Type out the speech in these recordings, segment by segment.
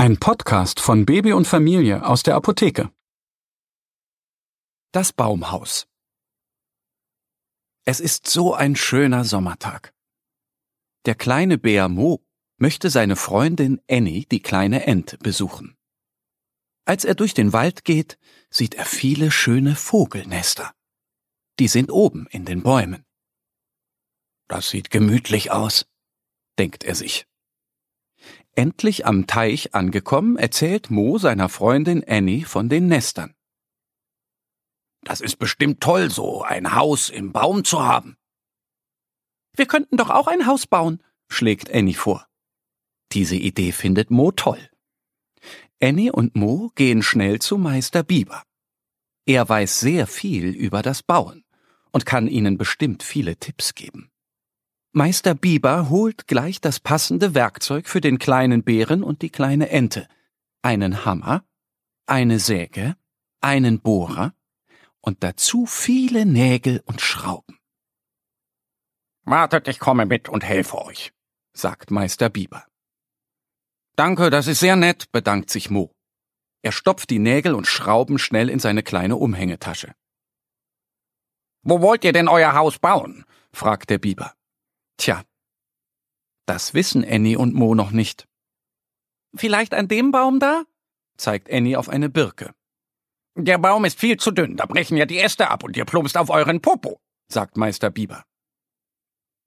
Ein Podcast von Baby und Familie aus der Apotheke. Das Baumhaus. Es ist so ein schöner Sommertag. Der kleine Bär Mo möchte seine Freundin Annie, die kleine Ente, besuchen. Als er durch den Wald geht, sieht er viele schöne Vogelnester. Die sind oben in den Bäumen. Das sieht gemütlich aus, denkt er sich. Endlich am Teich angekommen, erzählt Mo seiner Freundin Annie von den Nestern. Das ist bestimmt toll, so ein Haus im Baum zu haben. Wir könnten doch auch ein Haus bauen, schlägt Annie vor. Diese Idee findet Mo toll. Annie und Mo gehen schnell zu Meister Biber. Er weiß sehr viel über das Bauen und kann ihnen bestimmt viele Tipps geben. Meister Biber holt gleich das passende Werkzeug für den kleinen Bären und die kleine Ente. Einen Hammer, eine Säge, einen Bohrer und dazu viele Nägel und Schrauben. Wartet, ich komme mit und helfe euch, sagt Meister Biber. Danke, das ist sehr nett, bedankt sich Mo. Er stopft die Nägel und Schrauben schnell in seine kleine Umhängetasche. Wo wollt ihr denn euer Haus bauen? fragt der Biber. Tja, das wissen Annie und Mo noch nicht. Vielleicht an dem Baum da? zeigt Annie auf eine Birke. Der Baum ist viel zu dünn, da brechen ja die Äste ab und ihr plumpst auf euren Popo, sagt Meister Biber.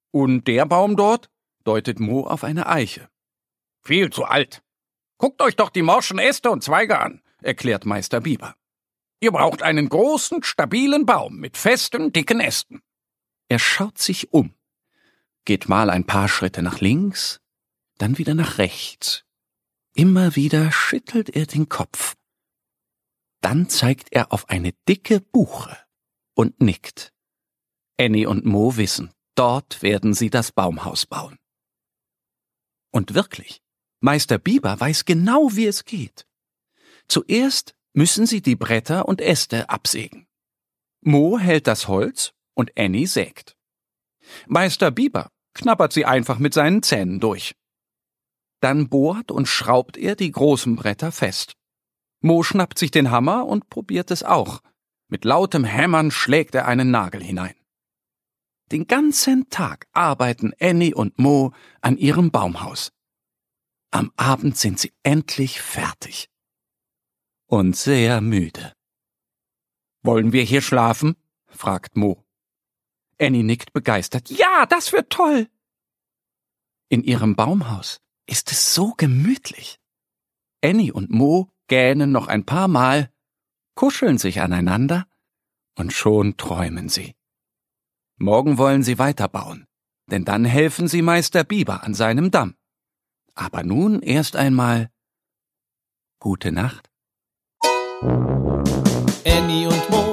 Und der Baum dort? deutet Mo auf eine Eiche. Viel zu alt. Guckt euch doch die morschen Äste und Zweige an, erklärt Meister Biber. Ihr braucht einen großen, stabilen Baum mit festen, dicken Ästen. Er schaut sich um geht mal ein paar Schritte nach links, dann wieder nach rechts. Immer wieder schüttelt er den Kopf. Dann zeigt er auf eine dicke Buche und nickt. Annie und Mo wissen, dort werden sie das Baumhaus bauen. Und wirklich, Meister Biber weiß genau, wie es geht. Zuerst müssen sie die Bretter und Äste absägen. Mo hält das Holz und Annie sägt. Meister Biber knabbert sie einfach mit seinen Zähnen durch. Dann bohrt und schraubt er die großen Bretter fest. Mo schnappt sich den Hammer und probiert es auch. Mit lautem Hämmern schlägt er einen Nagel hinein. Den ganzen Tag arbeiten Annie und Mo an ihrem Baumhaus. Am Abend sind sie endlich fertig. Und sehr müde. Wollen wir hier schlafen? fragt Mo. Annie nickt begeistert. Ja, das wird toll. In ihrem Baumhaus ist es so gemütlich. Annie und Mo gähnen noch ein paar Mal, kuscheln sich aneinander und schon träumen sie. Morgen wollen sie weiterbauen, denn dann helfen sie Meister Biber an seinem Damm. Aber nun erst einmal gute Nacht. Annie und Mo,